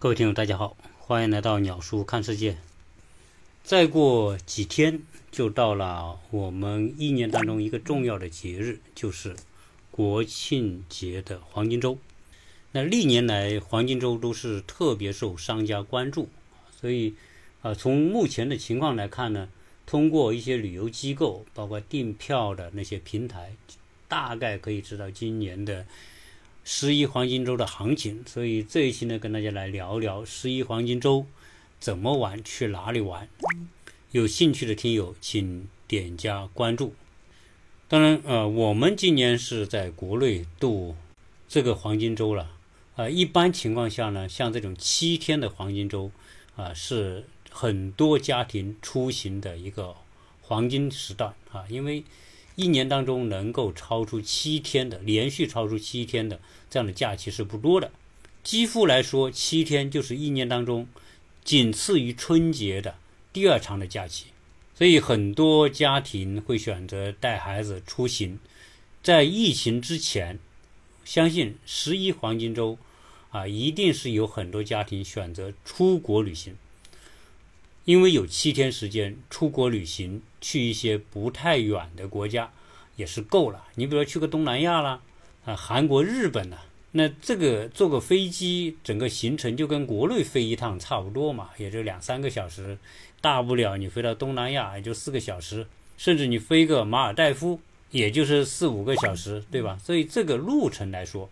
各位听友，大家好，欢迎来到鸟叔看世界。再过几天就到了我们一年当中一个重要的节日，就是国庆节的黄金周。那历年来黄金周都是特别受商家关注，所以啊，从目前的情况来看呢，通过一些旅游机构，包括订票的那些平台，大概可以知道今年的。十一黄金周的行情，所以这一期呢，跟大家来聊聊十一黄金周怎么玩，去哪里玩。有兴趣的听友，请点加关注。当然，呃，我们今年是在国内度这个黄金周了。啊，一般情况下呢，像这种七天的黄金周，啊，是很多家庭出行的一个黄金时段啊，因为。一年当中能够超出七天的，连续超出七天的这样的假期是不多的。几乎来说，七天就是一年当中仅次于春节的第二长的假期。所以很多家庭会选择带孩子出行。在疫情之前，相信十一黄金周啊，一定是有很多家庭选择出国旅行。因为有七天时间出国旅行，去一些不太远的国家也是够了。你比如说去个东南亚啦，啊，韩国、日本呐，那这个坐个飞机，整个行程就跟国内飞一趟差不多嘛，也就两三个小时，大不了你飞到东南亚也就四个小时，甚至你飞个马尔代夫也就是四五个小时，对吧？所以这个路程来说，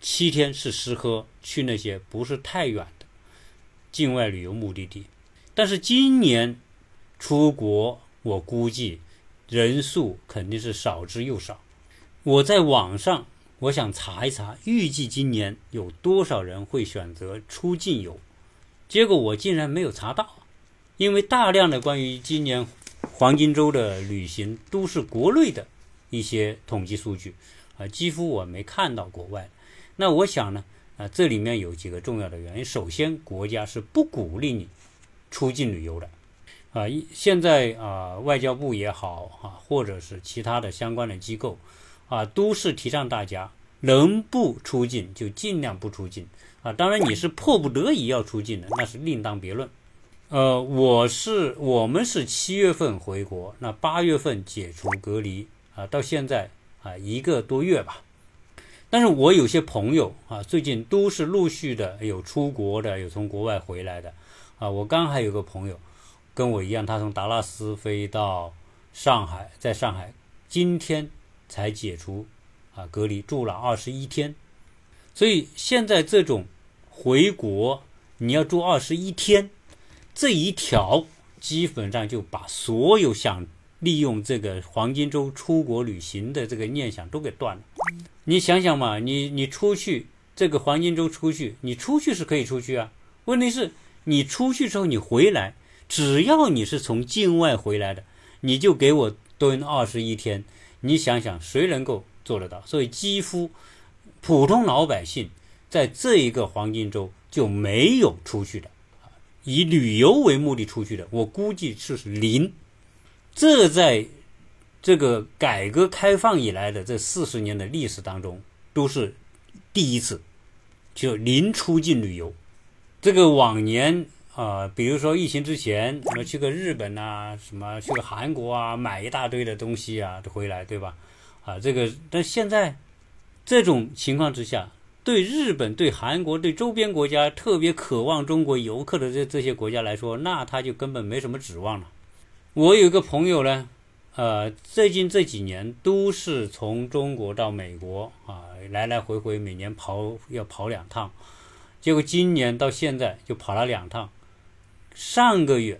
七天是适合去那些不是太远的境外旅游目的地。但是今年出国，我估计人数肯定是少之又少。我在网上，我想查一查，预计今年有多少人会选择出境游？结果我竟然没有查到，因为大量的关于今年黄金周的旅行都是国内的一些统计数据，啊，几乎我没看到国外。那我想呢，啊，这里面有几个重要的原因。首先，国家是不鼓励你。出境旅游的，啊，现在啊，外交部也好啊，或者是其他的相关的机构，啊，都是提倡大家能不出境就尽量不出境，啊，当然你是迫不得已要出境的，那是另当别论。呃，我是我们是七月份回国，那八月份解除隔离，啊，到现在啊一个多月吧。但是我有些朋友啊，最近都是陆续的有出国的，有从国外回来的。啊，我刚还有个朋友，跟我一样，他从达拉斯飞到上海，在上海今天才解除啊隔离，住了二十一天。所以现在这种回国你要住二十一天，这一条基本上就把所有想利用这个黄金周出国旅行的这个念想都给断了。你想想嘛，你你出去这个黄金周出去，你出去是可以出去啊，问题是。你出去之后，你回来，只要你是从境外回来的，你就给我蹲二十一天。你想想，谁能够做得到？所以，几乎普通老百姓在这一个黄金周就没有出去的，以旅游为目的出去的，我估计是零。这在这个改革开放以来的这四十年的历史当中，都是第一次，就零出境旅游。这个往年啊，比如说疫情之前，什么去个日本呐，什么去个韩国啊，买一大堆的东西啊，回来，对吧？啊，这个，但现在这种情况之下，对日本、对韩国、对周边国家特别渴望中国游客的这这些国家来说，那他就根本没什么指望了。我有一个朋友呢，呃，最近这几年都是从中国到美国啊，来来回回，每年跑要跑两趟。结果今年到现在就跑了两趟，上个月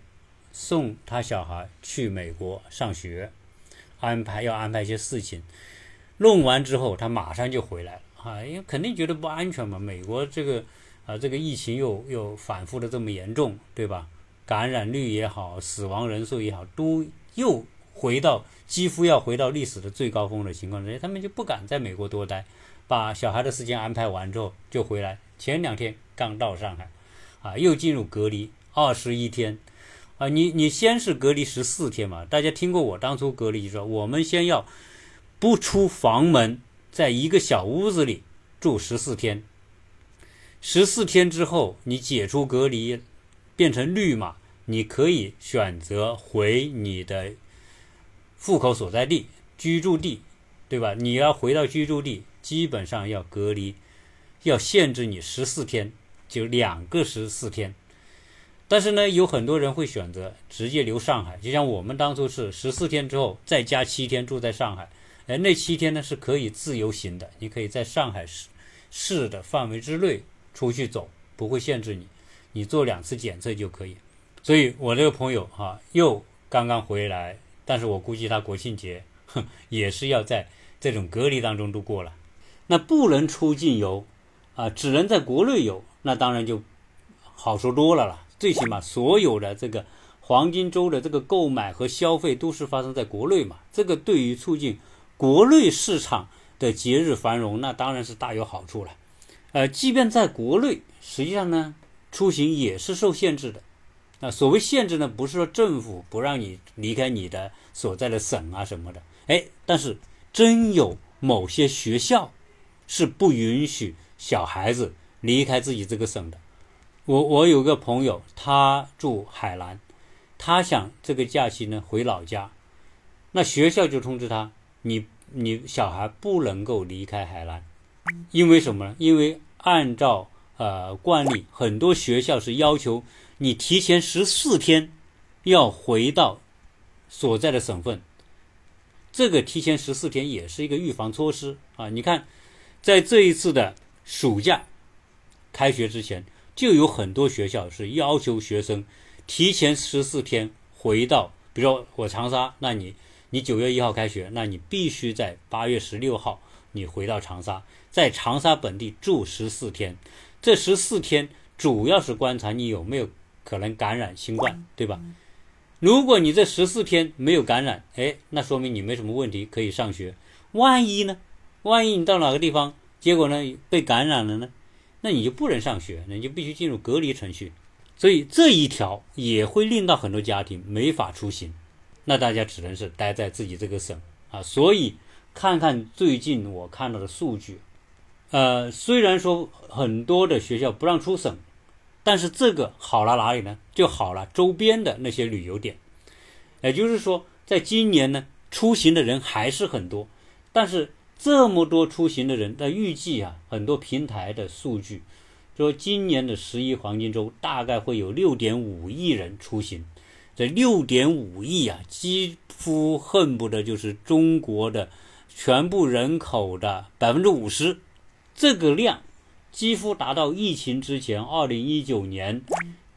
送他小孩去美国上学，安排要安排一些事情，弄完之后他马上就回来了啊，因为肯定觉得不安全嘛。美国这个啊这个疫情又又反复的这么严重，对吧？感染率也好，死亡人数也好，都又回到几乎要回到历史的最高峰的情况之下，他们就不敢在美国多待，把小孩的时间安排完之后就回来。前两天刚到上海，啊，又进入隔离二十一天，啊，你你先是隔离十四天嘛？大家听过我当初隔离说，我们先要不出房门，在一个小屋子里住十四天。十四天之后你解除隔离，变成绿码，你可以选择回你的户口所在地、居住地，对吧？你要回到居住地，基本上要隔离，要限制你十四天，就两个十四天。但是呢，有很多人会选择直接留上海，就像我们当初是十四天之后再加七天住在上海，哎，那七天呢是可以自由行的，你可以在上海市市的范围之内出去走，不会限制你，你做两次检测就可以。所以我这个朋友哈又刚刚回来，但是我估计他国庆节哼也是要在这种隔离当中度过了，那不能出境游啊，只能在国内游，那当然就好说多了了。最起码，所有的这个黄金周的这个购买和消费都是发生在国内嘛，这个对于促进国内市场的节日繁荣，那当然是大有好处了。呃，即便在国内，实际上呢，出行也是受限制的。那所谓限制呢，不是说政府不让你离开你的所在的省啊什么的，哎，但是真有某些学校是不允许小孩子离开自己这个省的。我我有个朋友，他住海南，他想这个假期呢回老家，那学校就通知他，你你小孩不能够离开海南，因为什么呢？因为按照呃惯例，很多学校是要求你提前十四天要回到所在的省份，这个提前十四天也是一个预防措施啊。你看，在这一次的暑假开学之前。就有很多学校是要求学生提前十四天回到，比如说我长沙，那你你九月一号开学，那你必须在八月十六号你回到长沙，在长沙本地住十四天。这十四天主要是观察你有没有可能感染新冠，对吧？如果你这十四天没有感染，哎，那说明你没什么问题，可以上学。万一呢？万一你到哪个地方，结果呢被感染了呢？那你就不能上学，那你就必须进入隔离程序，所以这一条也会令到很多家庭没法出行，那大家只能是待在自己这个省啊。所以看看最近我看到的数据，呃，虽然说很多的学校不让出省，但是这个好了哪里呢？就好了周边的那些旅游点，也就是说，在今年呢，出行的人还是很多，但是。这么多出行的人，那预计啊，很多平台的数据说，今年的十一黄金周大概会有六点五亿人出行。这六点五亿啊，几乎恨不得就是中国的全部人口的百分之五十，这个量几乎达到疫情之前二零一九年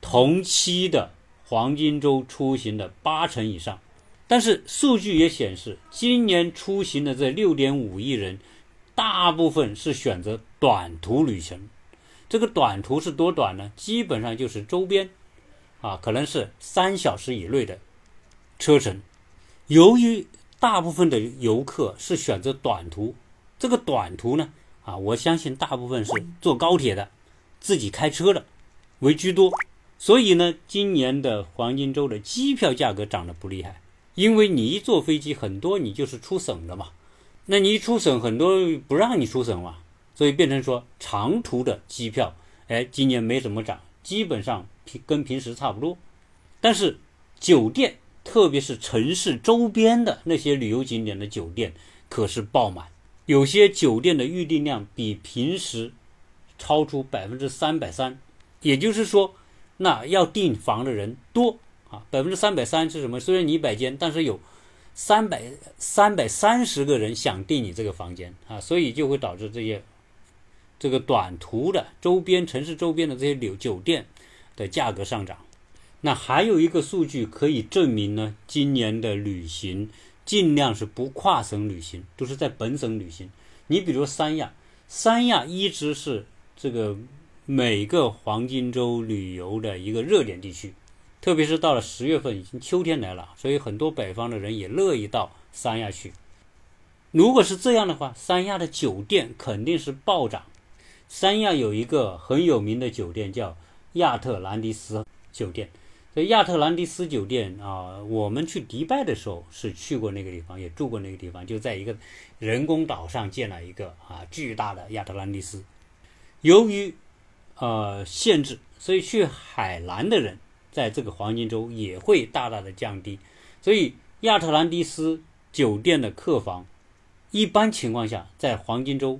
同期的黄金周出行的八成以上。但是数据也显示，今年出行的这六点五亿人，大部分是选择短途旅行。这个短途是多短呢？基本上就是周边，啊，可能是三小时以内的车程。由于大部分的游客是选择短途，这个短途呢，啊，我相信大部分是坐高铁的，自己开车的为居多。所以呢，今年的黄金周的机票价格涨得不厉害。因为你一坐飞机，很多你就是出省的嘛，那你一出省，很多不让你出省嘛，所以变成说长途的机票，哎，今年没怎么涨，基本上平跟平时差不多。但是酒店，特别是城市周边的那些旅游景点的酒店，可是爆满，有些酒店的预订量比平时超出百分之三百三，也就是说，那要订房的人多。啊，百分之三百三是什么？虽然你一百间，但是有三百三百三十个人想订你这个房间啊，所以就会导致这些这个短途的周边城市周边的这些旅酒店的价格上涨。那还有一个数据可以证明呢，今年的旅行尽量是不跨省旅行，都是在本省旅行。你比如三亚，三亚一直是这个每个黄金周旅游的一个热点地区。特别是到了十月份，已经秋天来了，所以很多北方的人也乐意到三亚去。如果是这样的话，三亚的酒店肯定是暴涨。三亚有一个很有名的酒店叫亚特兰蒂斯酒店。这亚特兰蒂斯酒店啊，我们去迪拜的时候是去过那个地方，也住过那个地方，就在一个人工岛上建了一个啊巨大的亚特兰蒂斯。由于呃限制，所以去海南的人在这个黄金周也会大大的降低。所以亚特兰蒂斯酒店的客房，一般情况下在黄金周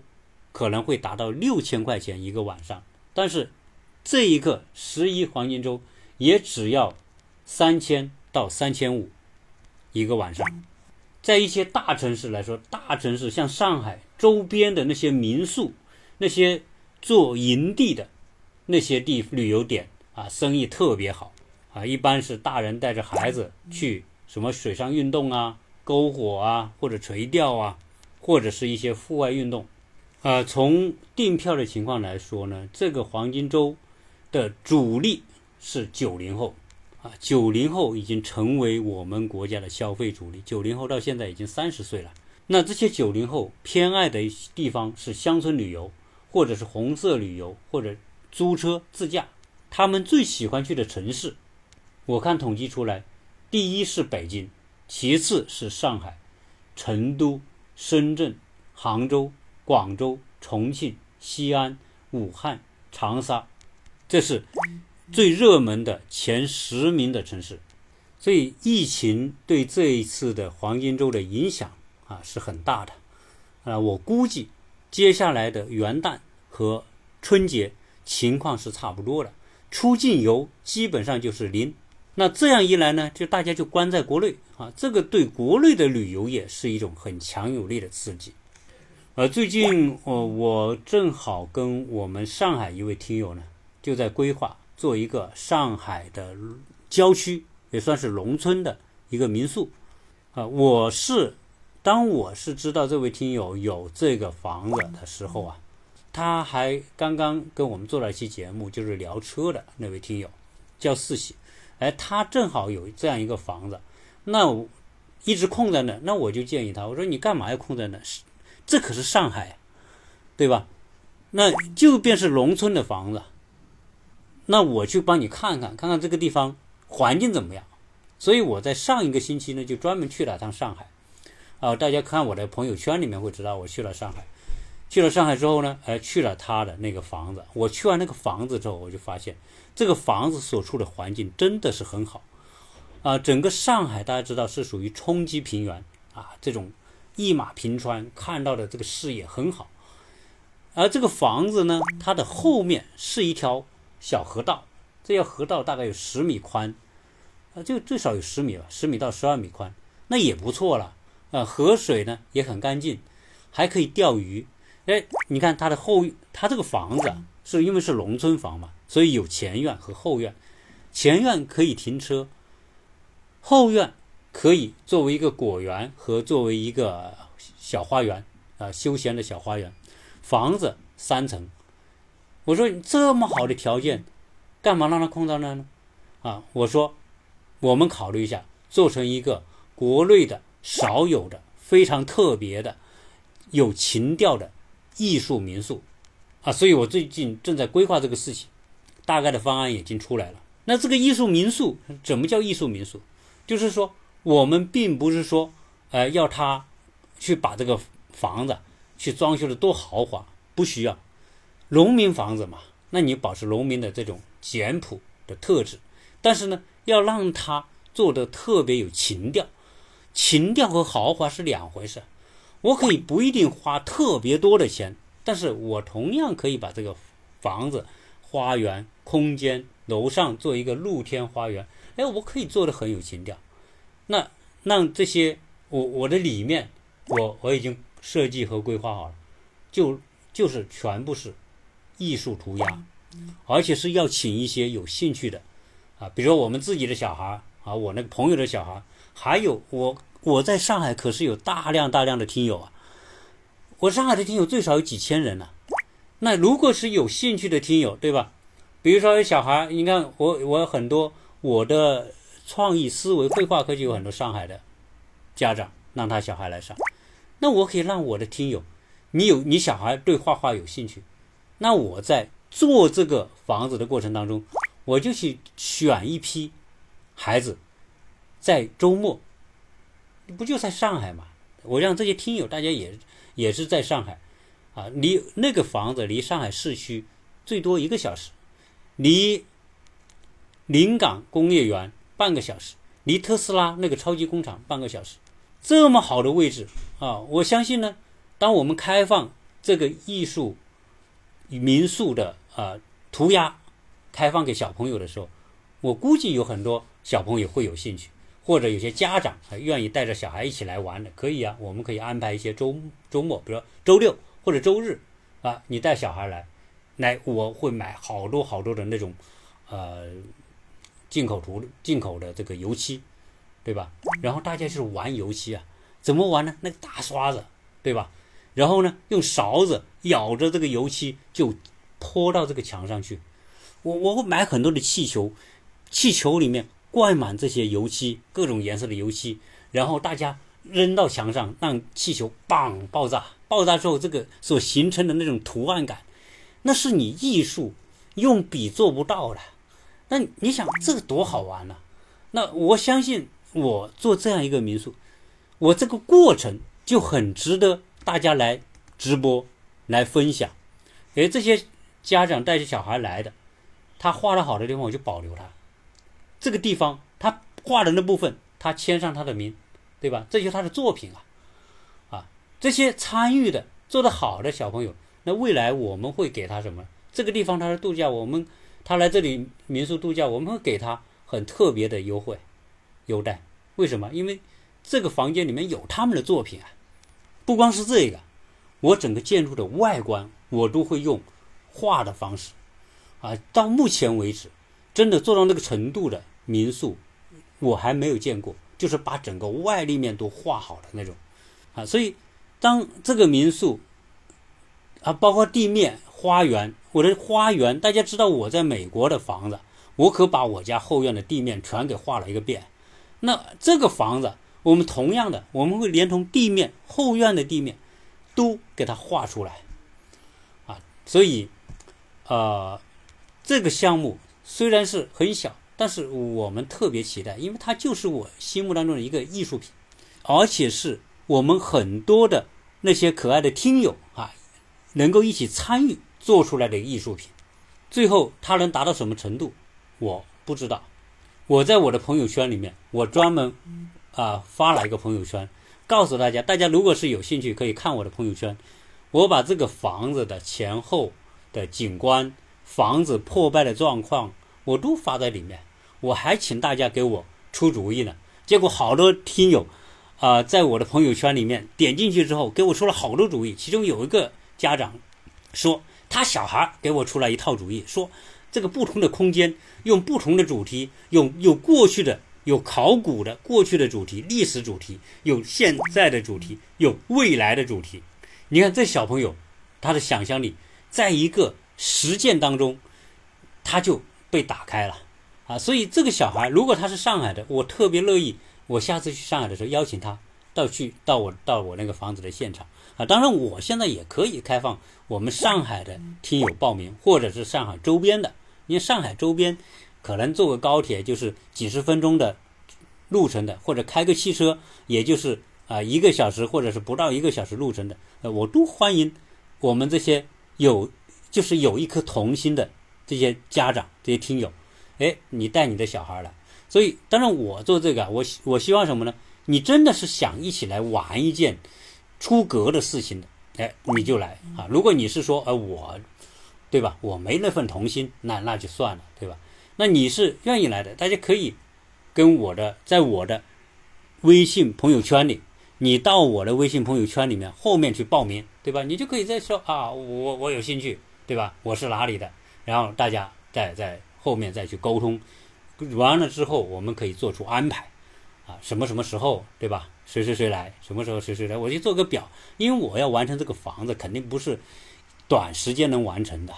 可能会达到六千块钱一个晚上，但是这一个十一黄金周也只要三千到三千五一个晚上。在一些大城市来说，大城市像上海周边的那些民宿，那些做营地的那些地旅游点啊，生意特别好啊。一般是大人带着孩子去什么水上运动啊、篝火啊，或者垂钓啊，或者是一些户外运动。呃，从订票的情况来说呢，这个黄金周的主力是九零后。啊，九零后已经成为我们国家的消费主力。九零后到现在已经三十岁了。那这些九零后偏爱的地方是乡村旅游，或者是红色旅游，或者租车自驾。他们最喜欢去的城市，我看统计出来，第一是北京，其次是上海、成都、深圳、杭州、广州、重庆、西安、武汉、长沙，这是。最热门的前十名的城市，所以疫情对这一次的黄金周的影响啊是很大的，啊，我估计接下来的元旦和春节情况是差不多的，出境游基本上就是零。那这样一来呢，就大家就关在国内啊，这个对国内的旅游业是一种很强有力的刺激。而最近，呃，我正好跟我们上海一位听友呢，就在规划。做一个上海的郊区，也算是农村的一个民宿，啊，我是当我是知道这位听友有这个房子的时候啊，他还刚刚跟我们做了一期节目，就是聊车的那位听友叫四喜，哎，他正好有这样一个房子，那我一直空在那，那我就建议他，我说你干嘛要空在那？是这可是上海，对吧？那就便是农村的房子。那我去帮你看看，看看这个地方环境怎么样。所以我在上一个星期呢，就专门去了趟上海。啊，大家看我的朋友圈里面会知道我去了上海。去了上海之后呢，哎，去了他的那个房子。我去完那个房子之后，我就发现这个房子所处的环境真的是很好。啊，整个上海大家知道是属于冲积平原啊，这种一马平川，看到的这个视野很好。而这个房子呢，它的后面是一条。小河道，这条河道大概有十米宽，啊，就最少有十米吧，十米到十二米宽，那也不错了。啊，河水呢也很干净，还可以钓鱼。哎，你看它的后，它这个房子是因为是农村房嘛，所以有前院和后院。前院可以停车，后院可以作为一个果园和作为一个小花园啊，休闲的小花园。房子三层。我说你这么好的条件，干嘛让它空到那呢？啊，我说，我们考虑一下，做成一个国内的少有的、非常特别的、有情调的艺术民宿，啊，所以我最近正在规划这个事情，大概的方案已经出来了。那这个艺术民宿怎么叫艺术民宿？就是说，我们并不是说，呃，要他去把这个房子去装修的多豪华，不需要。农民房子嘛，那你保持农民的这种简朴的特质，但是呢，要让他做的特别有情调，情调和豪华是两回事。我可以不一定花特别多的钱，但是我同样可以把这个房子、花园、空间、楼上做一个露天花园，哎，我可以做的很有情调。那让这些我我的里面，我我已经设计和规划好了，就就是全部是。艺术涂鸦，而且是要请一些有兴趣的，啊，比如说我们自己的小孩啊，我那个朋友的小孩，还有我我在上海可是有大量大量的听友啊，我上海的听友最少有几千人呢。那如果是有兴趣的听友，对吧？比如说小孩，你看我我很多我的创意思维绘画课就有很多上海的家长让他小孩来上，那我可以让我的听友，你有你小孩对画画有兴趣。那我在做这个房子的过程当中，我就去选一批孩子，在周末，不就在上海嘛？我让这些听友大家也也是在上海，啊，离那个房子离上海市区最多一个小时，离临港工业园半个小时，离特斯拉那个超级工厂半个小时，这么好的位置啊！我相信呢，当我们开放这个艺术民宿的啊涂鸦开放给小朋友的时候，我估计有很多小朋友会有兴趣。或者有些家长还愿意带着小孩一起来玩的，可以啊，我们可以安排一些周周末，比如说周六或者周日啊，你带小孩来，来我会买好多好多的那种，呃，进口涂进口的这个油漆，对吧？然后大家就是玩油漆啊，怎么玩呢？那个大刷子，对吧？然后呢，用勺子舀着这个油漆就泼到这个墙上去。我我会买很多的气球，气球里面。灌满这些油漆，各种颜色的油漆，然后大家扔到墙上，让气球棒爆炸。爆炸之后，这个所形成的那种图案感，那是你艺术用笔做不到的。那你想，这个多好玩呢？那我相信，我做这样一个民宿，我这个过程就很值得大家来直播来分享。诶，这些家长带着小孩来的，他画的好的地方，我就保留它。这个地方他画的那部分，他签上他的名，对吧？这就是他的作品啊，啊，这些参与的做得好的小朋友，那未来我们会给他什么？这个地方他是度假，我们他来这里民宿度假，我们会给他很特别的优惠优待。为什么？因为这个房间里面有他们的作品啊。不光是这个，我整个建筑的外观我都会用画的方式啊。到目前为止，真的做到那个程度的。民宿我还没有见过，就是把整个外立面都画好的那种，啊，所以当这个民宿啊，包括地面、花园，我的花园，大家知道我在美国的房子，我可把我家后院的地面全给画了一个遍。那这个房子，我们同样的，我们会连同地面、后院的地面都给它画出来，啊，所以，呃，这个项目虽然是很小。但是我们特别期待，因为它就是我心目当中的一个艺术品，而且是我们很多的那些可爱的听友啊，能够一起参与做出来的艺术品。最后它能达到什么程度，我不知道。我在我的朋友圈里面，我专门啊发了一个朋友圈，告诉大家，大家如果是有兴趣，可以看我的朋友圈。我把这个房子的前后的景观、房子破败的状况，我都发在里面。我还请大家给我出主意呢，结果好多听友，啊，在我的朋友圈里面点进去之后，给我出了好多主意。其中有一个家长说，他小孩给我出来一套主意，说这个不同的空间用不同的主题，有有过去的，有考古的过去的主题，历史主题，有现在的主题，有未来的主题。你看这小朋友，他的想象力在一个实践当中，他就被打开了。啊，所以这个小孩如果他是上海的，我特别乐意，我下次去上海的时候邀请他到去到我到我那个房子的现场啊。当然，我现在也可以开放我们上海的听友报名，或者是上海周边的，因为上海周边可能坐个高铁就是几十分钟的路程的，或者开个汽车也就是啊一个小时或者是不到一个小时路程的，呃，我都欢迎我们这些有就是有一颗童心的这些家长这些听友。哎，你带你的小孩来，所以当然我做这个，我我希望什么呢？你真的是想一起来玩一件出格的事情的，哎，你就来啊！如果你是说，呃，我，对吧？我没那份童心，那那就算了，对吧？那你是愿意来的，大家可以跟我的，在我的微信朋友圈里，你到我的微信朋友圈里面后面去报名，对吧？你就可以再说啊，我我有兴趣，对吧？我是哪里的？然后大家再再。后面再去沟通，完了之后我们可以做出安排，啊，什么什么时候，对吧？谁谁谁来，什么时候谁谁来，我就做个表，因为我要完成这个房子，肯定不是短时间能完成的，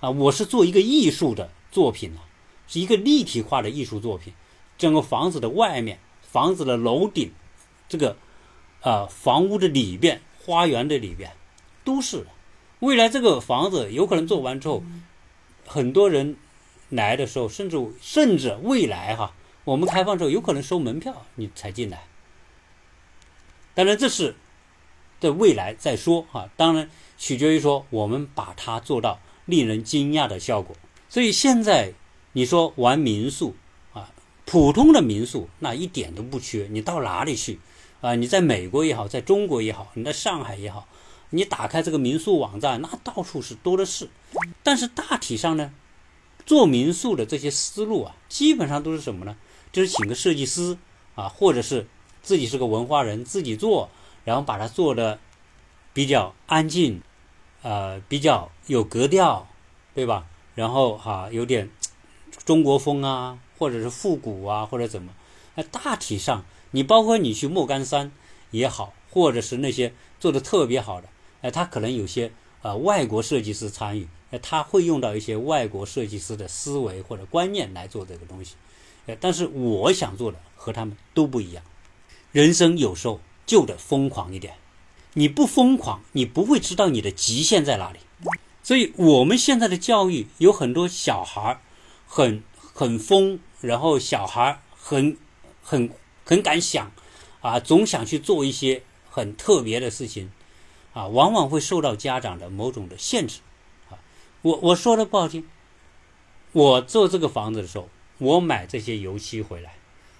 啊，我是做一个艺术的作品呢，是一个立体化的艺术作品，整个房子的外面、房子的楼顶、这个啊房屋的里边、花园的里边，都是未来这个房子有可能做完之后，很多人。来的时候，甚至甚至未来哈，我们开放之后有可能收门票，你才进来。当然这是在未来再说哈，当然取决于说我们把它做到令人惊讶的效果。所以现在你说玩民宿啊，普通的民宿那一点都不缺，你到哪里去啊？你在美国也好，在中国也好，你在上海也好，你打开这个民宿网站，那到处是多的是。但是大体上呢，做民宿的这些思路啊，基本上都是什么呢？就是请个设计师啊，或者是自己是个文化人自己做，然后把它做的比较安静，呃，比较有格调，对吧？然后哈，有点中国风啊，或者是复古啊，或者怎么？那大体上，你包括你去莫干山也好，或者是那些做的特别好的，哎，他可能有些呃外国设计师参与，哎，他会用到一些外国设计师的思维或者观念来做这个东西。但是我想做的和他们都不一样。人生有时候就得疯狂一点，你不疯狂，你不会知道你的极限在哪里。所以我们现在的教育有很多小孩很很疯，然后小孩很很很敢想，啊，总想去做一些很特别的事情，啊，往往会受到家长的某种的限制。我我说的不好听，我做这个房子的时候。我买这些油漆回来，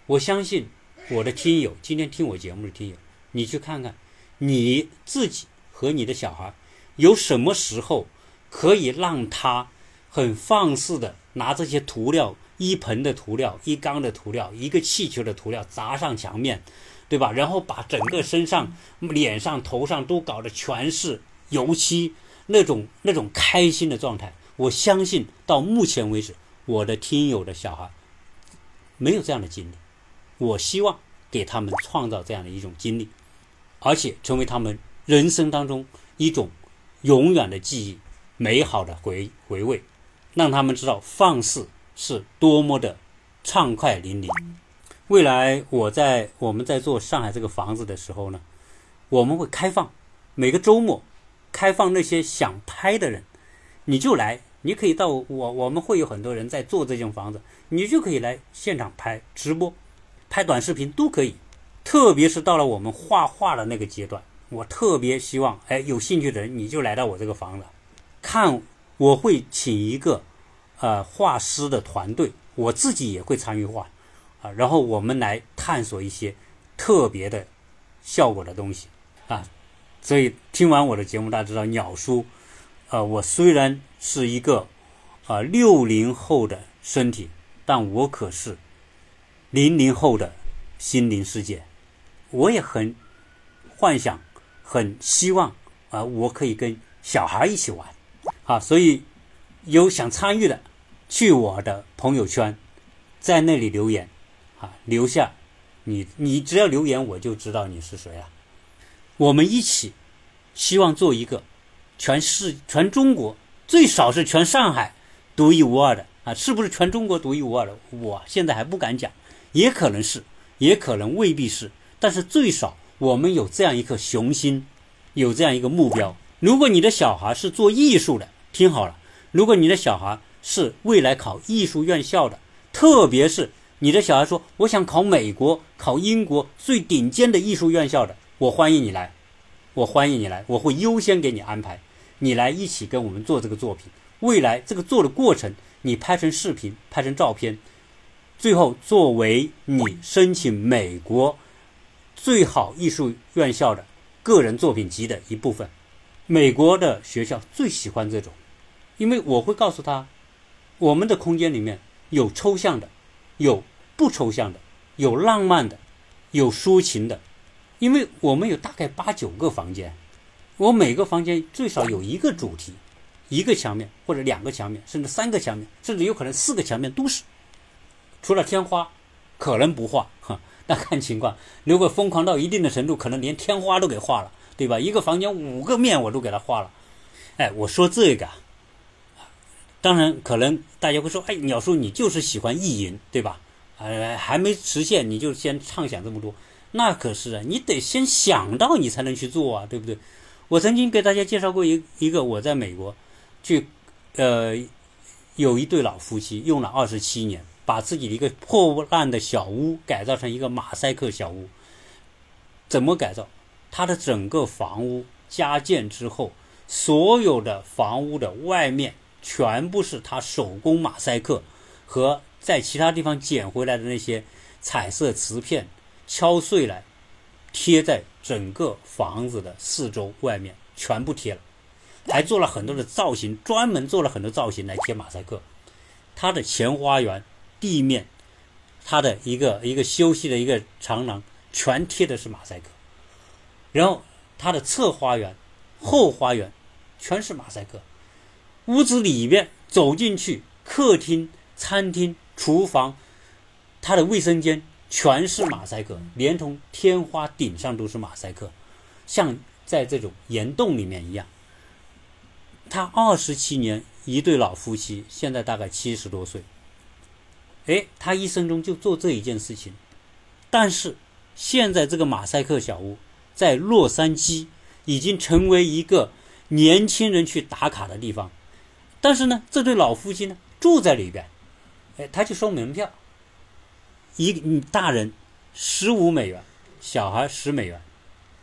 我相信我的听友，今天听我节目的听友，你去看看你自己和你的小孩，有什么时候可以让他很放肆的拿这些涂料，一盆的涂料，一缸的涂料，一个气球的涂料砸上墙面，对吧？然后把整个身上、脸上、头上都搞得全是油漆，那种那种开心的状态，我相信到目前为止。我的听友的小孩没有这样的经历，我希望给他们创造这样的一种经历，而且成为他们人生当中一种永远的记忆、美好的回回味，让他们知道放肆是多么的畅快淋漓。未来我在我们在做上海这个房子的时候呢，我们会开放每个周末开放那些想拍的人，你就来。你可以到我，我们会有很多人在做这间房子，你就可以来现场拍直播、拍短视频都可以。特别是到了我们画画的那个阶段，我特别希望，哎，有兴趣的人你就来到我这个房子看。我会请一个呃画师的团队，我自己也会参与画啊，然后我们来探索一些特别的效果的东西啊。所以听完我的节目，大家知道鸟叔。呃，我虽然是一个啊六零后的身体，但我可是零零后的心灵世界。我也很幻想，很希望啊，我可以跟小孩一起玩。啊，所以有想参与的，去我的朋友圈，在那里留言，啊，留下你，你只要留言，我就知道你是谁了。我们一起希望做一个。全市全中国最少是全上海独一无二的啊！是不是全中国独一无二的？我现在还不敢讲，也可能是，也可能未必是。但是最少我们有这样一颗雄心，有这样一个目标。如果你的小孩是做艺术的，听好了；如果你的小孩是未来考艺术院校的，特别是你的小孩说我想考美国、考英国最顶尖的艺术院校的，我欢迎你来，我欢迎你来，我会优先给你安排。你来一起跟我们做这个作品，未来这个做的过程，你拍成视频，拍成照片，最后作为你申请美国最好艺术院校的个人作品集的一部分。美国的学校最喜欢这种，因为我会告诉他，我们的空间里面有抽象的，有不抽象的，有浪漫的，有抒情的，因为我们有大概八九个房间。我每个房间最少有一个主题，一个墙面或者两个墙面，甚至三个墙面，甚至有可能四个墙面都是。除了天花，可能不画哈，那看情况。如果疯狂到一定的程度，可能连天花都给画了，对吧？一个房间五个面我都给他画了。哎，我说这个，当然可能大家会说，哎，鸟叔你就是喜欢意淫，对吧？呃，还没实现你就先畅想这么多，那可是啊，你得先想到你才能去做啊，对不对？我曾经给大家介绍过一一个，我在美国，去，呃，有一对老夫妻用了二十七年，把自己的一个破烂的小屋改造成一个马赛克小屋。怎么改造？他的整个房屋加建之后，所有的房屋的外面全部是他手工马赛克和在其他地方捡回来的那些彩色瓷片敲碎了，贴在整个房子的四周外面，全部贴了，还做了很多的造型，专门做了很多造型来贴马赛克。他的前花园地面，他的一个一个休息的一个长廊，全贴的是马赛克。然后他的侧花园、后花园全是马赛克。屋子里面走进去，客厅、餐厅、厨房，他的卫生间全是马赛克，连同天花顶上都是马赛克，像在这种岩洞里面一样。他二十七年。一对老夫妻，现在大概七十多岁。哎，他一生中就做这一件事情。但是现在这个马赛克小屋在洛杉矶已经成为一个年轻人去打卡的地方。但是呢，这对老夫妻呢住在里边，哎，他就收门票，一大人十五美元，小孩十美元。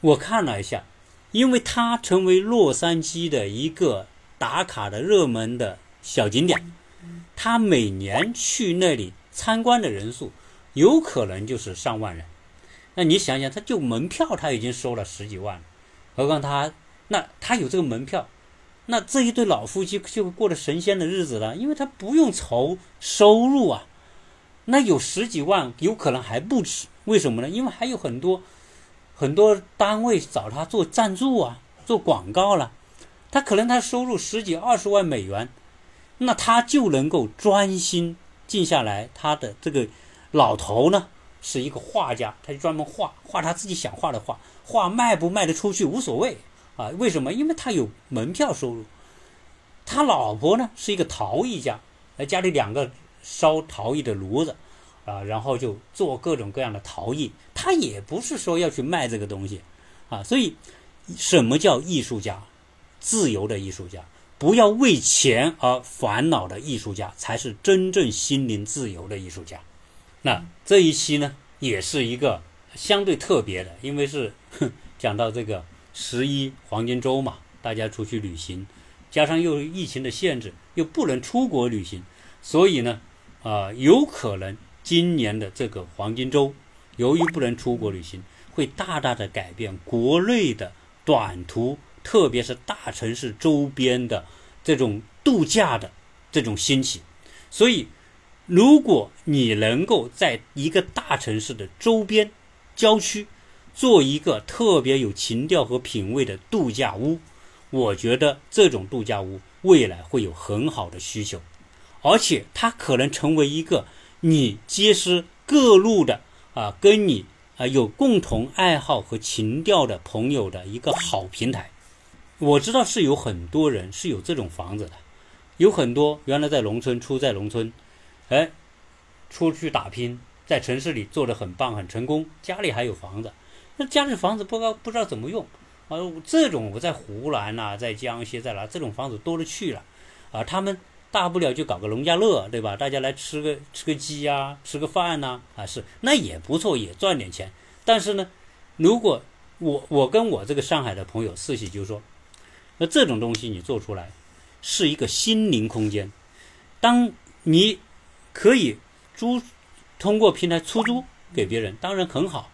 我看了一下，因为他成为洛杉矶的一个。打卡的热门的小景点，他每年去那里参观的人数有可能就是上万人。那你想想，他就门票他已经收了十几万，何况他那他有这个门票，那这一对老夫妻就过了神仙的日子了，因为他不用愁收入啊。那有十几万，有可能还不止。为什么呢？因为还有很多很多单位找他做赞助啊，做广告了。他可能他收入十几二十万美元，那他就能够专心静下来。他的这个老头呢是一个画家，他就专门画画他自己想画的画，画卖不卖得出去无所谓啊。为什么？因为他有门票收入。他老婆呢是一个陶艺家，家里两个烧陶艺的炉子啊，然后就做各种各样的陶艺。他也不是说要去卖这个东西啊。所以，什么叫艺术家？自由的艺术家，不要为钱而烦恼的艺术家，才是真正心灵自由的艺术家。那这一期呢，也是一个相对特别的，因为是 讲到这个十一黄金周嘛，大家出去旅行，加上又疫情的限制，又不能出国旅行，所以呢，啊，有可能今年的这个黄金周，由于不能出国旅行，会大大的改变国内的短途。特别是大城市周边的这种度假的这种兴起，所以如果你能够在一个大城市的周边郊区做一个特别有情调和品味的度假屋，我觉得这种度假屋未来会有很好的需求，而且它可能成为一个你结识各路的啊跟你啊有共同爱好和情调的朋友的一个好平台。我知道是有很多人是有这种房子的，有很多原来在农村出在农村，哎，出去打拼，在城市里做的很棒很成功，家里还有房子，那家里房子不知道不知道怎么用啊？这种我在湖南呐，在江西在哪，这种房子多了去了，啊，他们大不了就搞个农家乐，对吧？大家来吃个吃个鸡呀，吃个饭呐，啊是，那也不错，也赚点钱。但是呢，如果我我跟我这个上海的朋友四喜就说。那这种东西你做出来，是一个心灵空间。当你可以租，通过平台出租给别人，当然很好。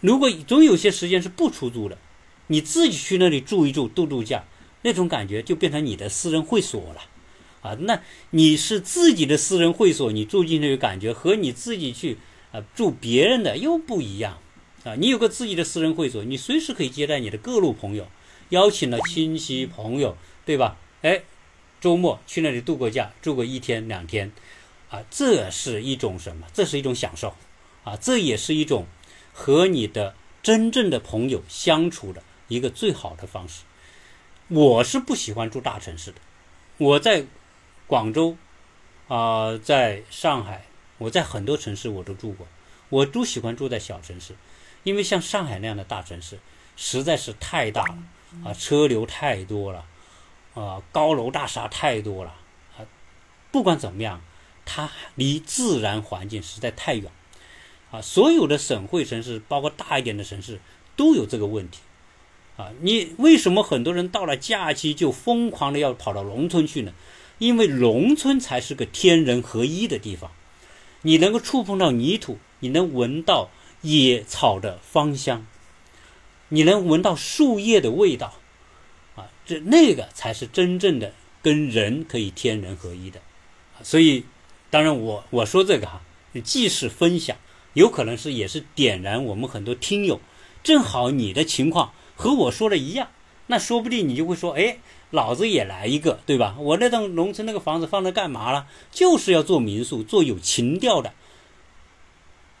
如果总有些时间是不出租的，你自己去那里住一住、度度假，那种感觉就变成你的私人会所了。啊，那你是自己的私人会所，你住进去的感觉和你自己去啊住别人的又不一样。啊，你有个自己的私人会所，你随时可以接待你的各路朋友。邀请了亲戚朋友，对吧？哎，周末去那里度个假，住个一天两天，啊，这是一种什么？这是一种享受，啊，这也是一种和你的真正的朋友相处的一个最好的方式。我是不喜欢住大城市的，我在广州，啊，在上海，我在很多城市我都住过，我都喜欢住在小城市，因为像上海那样的大城市实在是太大了。啊，车流太多了，啊，高楼大厦太多了，啊，不管怎么样，它离自然环境实在太远，啊，所有的省会城市，包括大一点的城市，都有这个问题。啊，你为什么很多人到了假期就疯狂的要跑到农村去呢？因为农村才是个天人合一的地方，你能够触碰到泥土，你能闻到野草的芳香，你能闻到树叶的味道，啊，这那个才是真正的跟人可以天人合一的。所以，当然我我说这个哈，既是分享，有可能是也是点燃我们很多听友，正好你的情况。和我说的一样，那说不定你就会说：“哎，老子也来一个，对吧？我那栋农村那个房子放那干嘛了？就是要做民宿，做有情调的，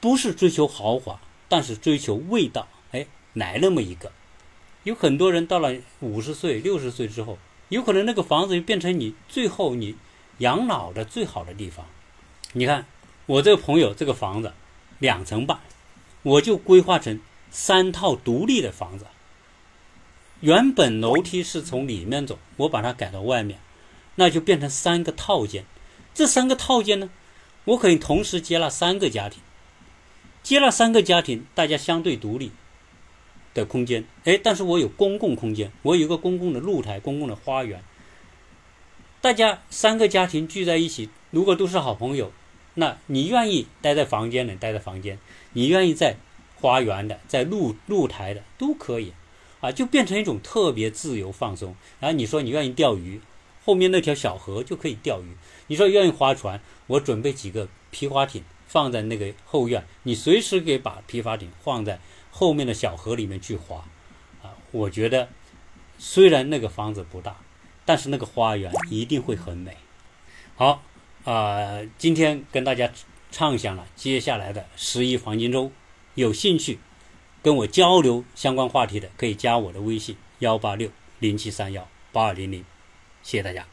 不是追求豪华，但是追求味道。哎，来那么一个，有很多人到了五十岁、六十岁之后，有可能那个房子就变成你最后你养老的最好的地方。你看我这个朋友这个房子两层半，我就规划成三套独立的房子。”原本楼梯是从里面走，我把它改到外面，那就变成三个套间。这三个套间呢，我可以同时接纳三个家庭，接纳三个家庭，大家相对独立的空间。哎，但是我有公共空间，我有一个公共的露台、公共的花园。大家三个家庭聚在一起，如果都是好朋友，那你愿意待在房间的待在房间，你愿意在花园的、在露露台的都可以。啊，就变成一种特别自由放松。然后你说你愿意钓鱼，后面那条小河就可以钓鱼。你说愿意划船，我准备几个皮划艇放在那个后院，你随时可以把皮划艇放在后面的小河里面去划。啊，我觉得虽然那个房子不大，但是那个花园一定会很美。好，啊，今天跟大家畅想了接下来的十一黄金周，有兴趣。跟我交流相关话题的，可以加我的微信幺八六零七三幺八二零零，谢谢大家。